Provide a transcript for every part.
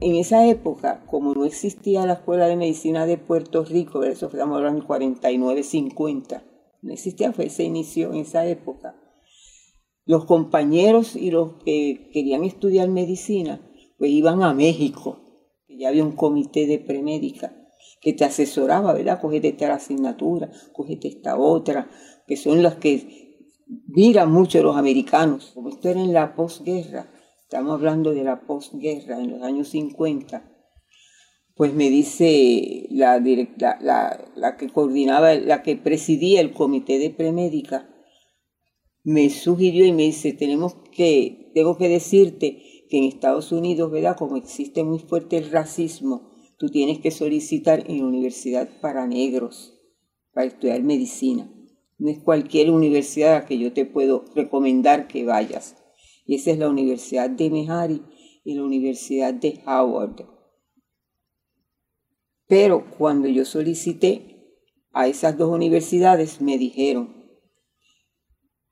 En esa época, como no existía la Escuela de Medicina de Puerto Rico, eso hablando en 49, 50, no existía, fue, se inició en esa época. Los compañeros y los que querían estudiar medicina, pues iban a México, que ya había un comité de premédica que te asesoraba, ¿verdad? Cogete esta asignatura, cogete esta otra, que son las que miran mucho los americanos, como esto era en la posguerra estamos hablando de la posguerra, en los años 50, pues me dice la, la, la, que coordinaba, la que presidía el comité de premédica, me sugirió y me dice, tenemos que, tengo que decirte que en Estados Unidos, ¿verdad? Como existe muy fuerte el racismo, tú tienes que solicitar en la universidad para negros, para estudiar medicina. No es cualquier universidad a que yo te puedo recomendar que vayas y esa es la Universidad de Mehari y la Universidad de Howard. Pero cuando yo solicité a esas dos universidades me dijeron,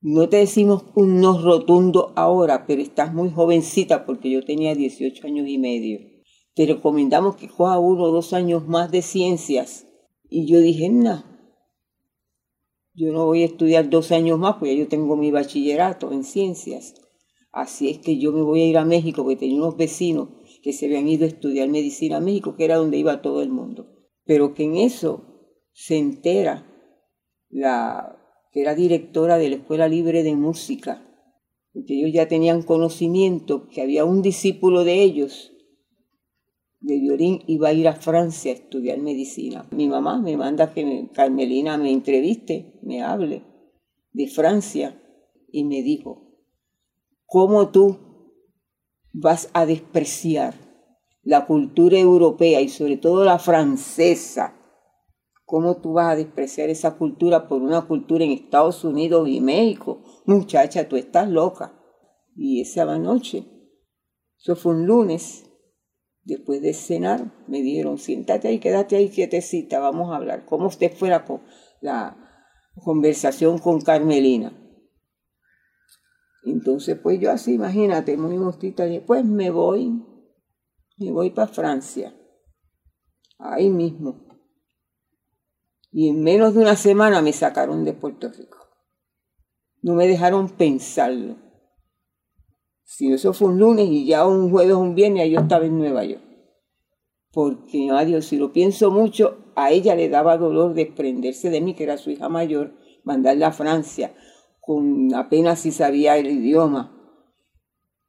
no te decimos un no rotundo ahora, pero estás muy jovencita porque yo tenía 18 años y medio. Te recomendamos que coja uno o dos años más de ciencias. Y yo dije, no, yo no voy a estudiar dos años más porque yo tengo mi bachillerato en ciencias. Así es que yo me voy a ir a México porque tenía unos vecinos que se habían ido a estudiar medicina a México, que era donde iba todo el mundo. Pero que en eso se entera la que era directora de la Escuela Libre de Música, porque ellos ya tenían conocimiento que había un discípulo de ellos de violín iba a ir a Francia a estudiar medicina. Mi mamá me manda que Carmelina me entreviste, me hable de Francia y me dijo, cómo tú vas a despreciar la cultura europea y sobre todo la francesa, cómo tú vas a despreciar esa cultura por una cultura en Estados Unidos y México. Muchacha, tú estás loca. Y esa noche, eso fue un lunes, después de cenar, me dijeron, siéntate ahí, quédate ahí quietecita, vamos a hablar. ¿Cómo usted con la conversación con Carmelina? Entonces, pues yo así, imagínate, muy mostita, después me voy, me voy para Francia, ahí mismo. Y en menos de una semana me sacaron de Puerto Rico. No me dejaron pensarlo. Si eso fue un lunes y ya un jueves, un viernes, yo estaba en Nueva York. Porque, adiós, si lo pienso mucho, a ella le daba dolor desprenderse de mí, que era su hija mayor, mandarla a Francia con apenas si sabía el idioma.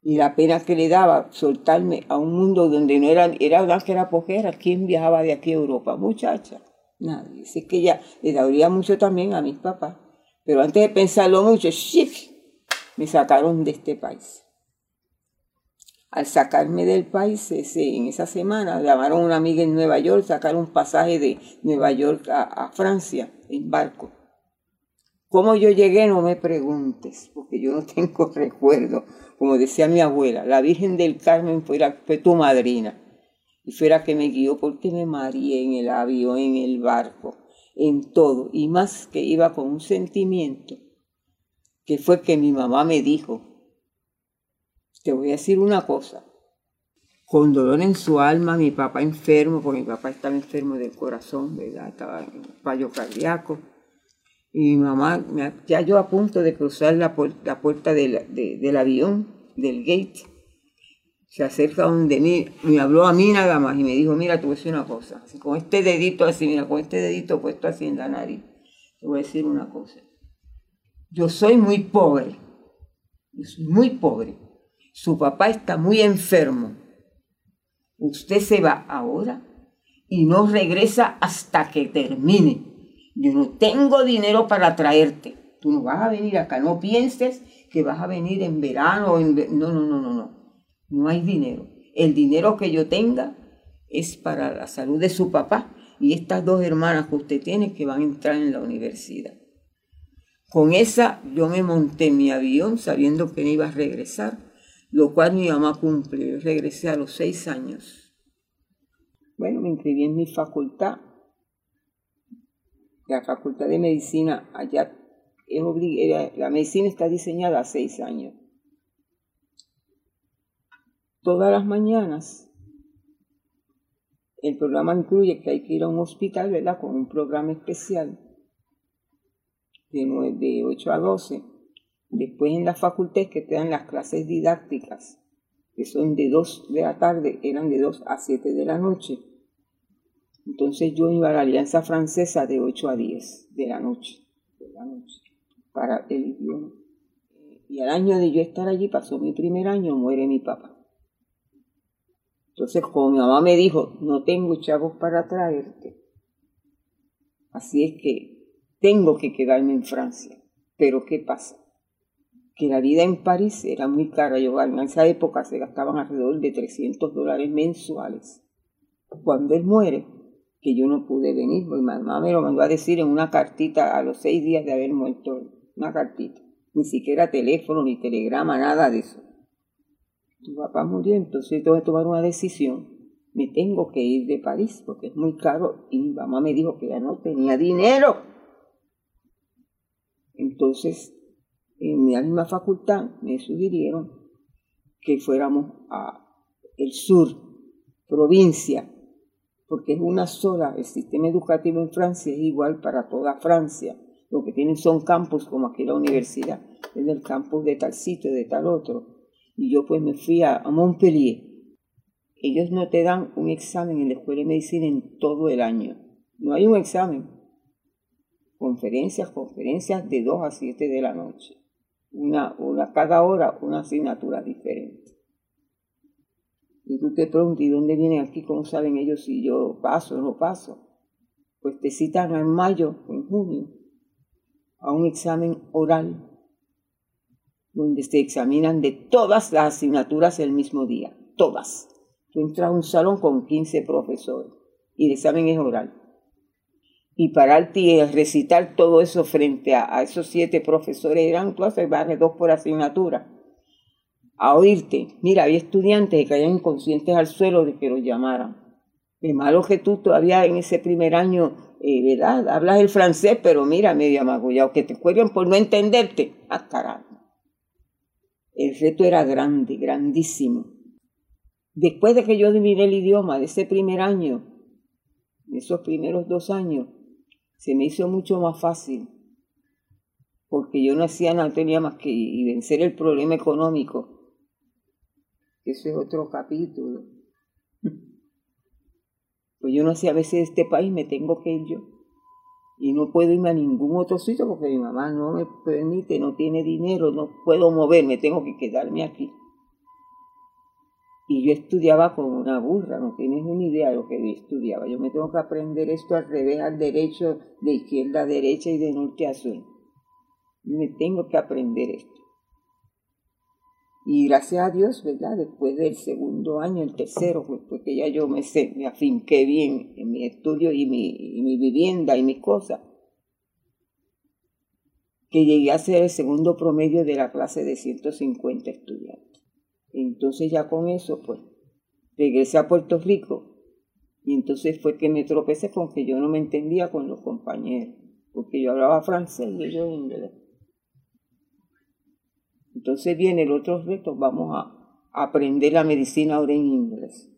Y la pena que le daba soltarme a un mundo donde no era, era una que era pojera. ¿Quién viajaba de aquí a Europa? Muchacha, nadie. Así que ya le daría mucho también a mis papás. Pero antes de pensarlo mucho, ¡shif! me sacaron de este país. Al sacarme del país, en esa semana, llamaron a una amiga en Nueva York, sacaron un pasaje de Nueva York a Francia en barco. ¿Cómo yo llegué? No me preguntes, porque yo no tengo recuerdo. Como decía mi abuela, la Virgen del Carmen fue tu madrina y fuera que me guió porque me mareé en el avión, en el barco, en todo. Y más que iba con un sentimiento, que fue que mi mamá me dijo, te voy a decir una cosa, con dolor en su alma, mi papá enfermo, porque mi papá estaba enfermo del corazón, ¿verdad? Estaba en fallo cardíaco y mi mamá, ya yo a punto de cruzar la, puerta, puerta del avión, del gate, se acerca donde mí, me habló a mí nada más y me dijo, mira, te voy a decir una cosa, con este dedito así, mira, con este dedito puesto así en la nariz, te voy a decir una cosa. Yo soy muy pobre, soy muy pobre. Su papá está muy enfermo. Usted se va ahora y no regresa hasta que termine yo no tengo dinero para traerte. Tú no vas a venir acá. No pienses que vas a venir en verano. En... No, no, no, no, no. No hay dinero. El dinero que yo tenga es para la salud de su papá y estas dos hermanas que usted tiene que van a entrar en la universidad. Con esa yo me monté en mi avión sabiendo que no iba a regresar, lo cual mi mamá cumple. regresé a los seis años. Bueno, me inscribí en mi facultad. La facultad de medicina allá es obligada, la medicina está diseñada a seis años. Todas las mañanas el programa incluye que hay que ir a un hospital, ¿verdad? Con un programa especial de, de 8 a 12. Después en la facultad que te dan las clases didácticas, que son de 2 de la tarde, eran de 2 a 7 de la noche. Entonces yo iba a la Alianza Francesa de 8 a 10 de la noche, de la noche para el idioma. Y al año de yo estar allí, pasó mi primer año, muere mi papá. Entonces, como mi mamá me dijo, no tengo chavos para traerte, así es que tengo que quedarme en Francia. Pero ¿qué pasa? Que la vida en París era muy cara. Yo, en esa época se gastaban alrededor de 300 dólares mensuales. Cuando él muere, que yo no pude venir, mi mamá me lo mandó a decir en una cartita a los seis días de haber muerto, una cartita. Ni siquiera teléfono, ni telegrama, nada de eso. Tu papá murió, entonces tengo que tomar una decisión. Me tengo que ir de París porque es muy caro y mi mamá me dijo que ya no tenía dinero. Entonces, en la misma facultad me sugirieron que fuéramos a el sur, provincia, porque es una sola, el sistema educativo en Francia es igual para toda Francia. Lo que tienen son campus como aquí la universidad, es el campus de tal sitio, de tal otro. Y yo pues me fui a, a Montpellier. Ellos no te dan un examen en la escuela de medicina en todo el año. No hay un examen conferencias, conferencias de 2 a 7 de la noche. Una, una, cada hora una asignatura diferente. Y tú te preguntas, ¿y dónde vienen aquí? ¿Cómo saben ellos si yo paso o no paso? Pues te citan en mayo o en junio a un examen oral donde se examinan de todas las asignaturas el mismo día, todas. Tú entras a un salón con 15 profesores y el examen es oral y pararte y recitar todo eso frente a, esos siete profesores, eran clases de dos por asignatura, a oírte. Mira, había estudiantes que caían inconscientes al suelo de que los llamaran. Es malo que tú todavía en ese primer año, eh, ¿verdad? Hablas el francés, pero mira, medio amagullado, que te cuelguen por no entenderte. Ah, carajo. El reto era grande, grandísimo. Después de que yo adiviné el idioma de ese primer año, de esos primeros dos años, se me hizo mucho más fácil, porque yo no hacía nada, tenía más que vencer el problema económico. Eso es otro capítulo. Pues yo no sé, a veces este país me tengo que ir yo. Y no puedo irme a ningún otro sitio porque mi mamá no me permite, no tiene dinero, no puedo moverme, tengo que quedarme aquí. Y yo estudiaba como una burra, no tienes una idea de lo que yo estudiaba. Yo me tengo que aprender esto al revés, al derecho, de izquierda a derecha y de norte a sur. Me tengo que aprender esto. Y gracias a Dios, ¿verdad? Después del segundo año, el tercero, porque ya yo me, sé, afinqué bien en mi estudio y mi, y mi vivienda y mis cosas, que llegué a ser el segundo promedio de la clase de 150 estudiantes. Entonces ya con eso, pues, regresé a Puerto Rico y entonces fue que me tropecé con que yo no me entendía con los compañeros, porque yo hablaba francés y ellos inglés. Entonces viene el otro reto, vamos a aprender la medicina ahora en inglés.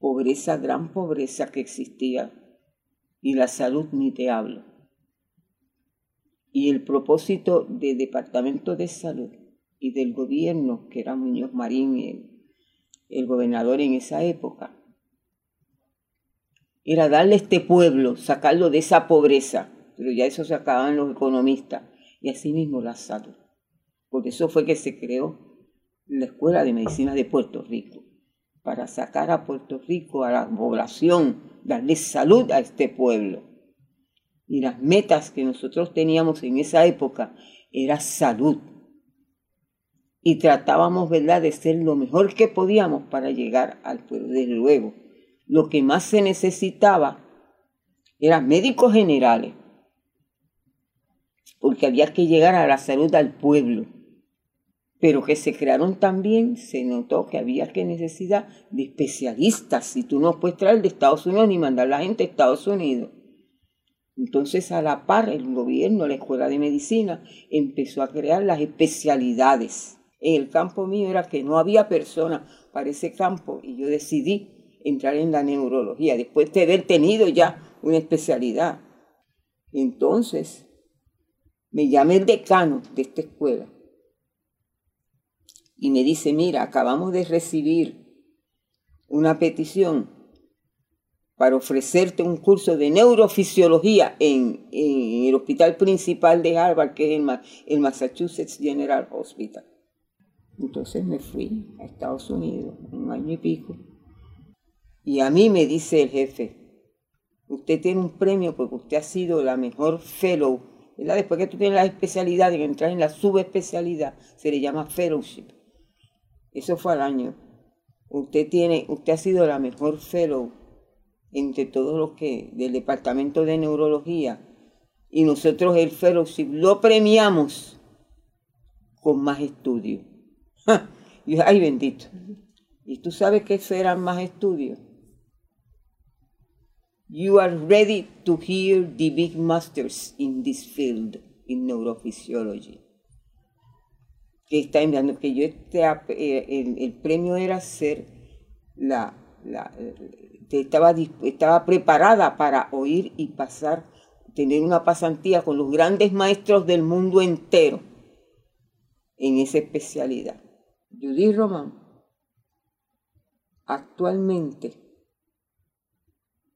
Pobreza, gran pobreza que existía y la salud ni te hablo. Y el propósito del Departamento de Salud y del gobierno, que era Muñoz Marín, el, gobernador en esa época, era darle a este pueblo, sacarlo de esa pobreza, pero ya eso se acababan los economistas, y asimismo la salud. Por eso fue que se creó la Escuela de Medicina de Puerto Rico, para sacar a Puerto Rico, a la población, darle salud a este pueblo. Y las metas que nosotros teníamos en esa época era salud, y tratábamos, ¿verdad?, de ser lo mejor que podíamos para llegar al pueblo. Desde luego, lo que más se necesitaba eran médicos generales, porque había que llegar a la salud al pueblo. Pero que se crearon también, se notó que había que necesidad de especialistas. Si tú no puedes traer de Estados Unidos ni mandar a la gente a Estados Unidos. Entonces, a la par, el gobierno, la Escuela de Medicina, empezó a crear las especialidades. En el campo mío era que no había persona para ese campo y yo decidí entrar en la neurología, después de haber tenido ya una especialidad. Entonces, me llamé el decano de esta escuela y me dice, mira, acabamos de recibir una petición para ofrecerte un curso de neurofisiología en, el hospital principal de Harvard, que es el, Massachusetts General Hospital. Entonces me fui a Estados Unidos, un año y pico, y a mí me dice el jefe, usted tiene un premio porque usted ha sido la mejor fellow, Después que tú tienes la especialidad y entras en la subespecialidad, se le llama fellowship. Eso fue al año. Usted tiene, usted ha sido la mejor fellow entre todos los que del departamento de neurología y nosotros el fellowship lo premiamos con más estudios. y ay bendito. Y tú sabes que eso eran más estudios. You are ready to hear the big masters in this field, in neurophysiology. Que está enviando que yo este, el, premio era ser la, la estaba, estaba preparada para oír y pasar, tener una pasantía con los grandes maestros del mundo entero en esa especialidad. Judy Román actualmente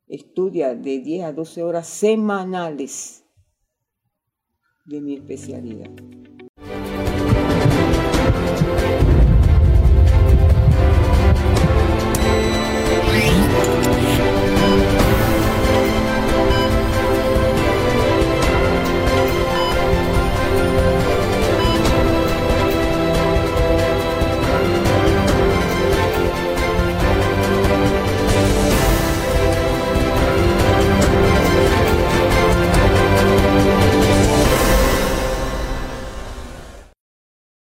estudia de 10 a 12 horas semanales de mi especialidad.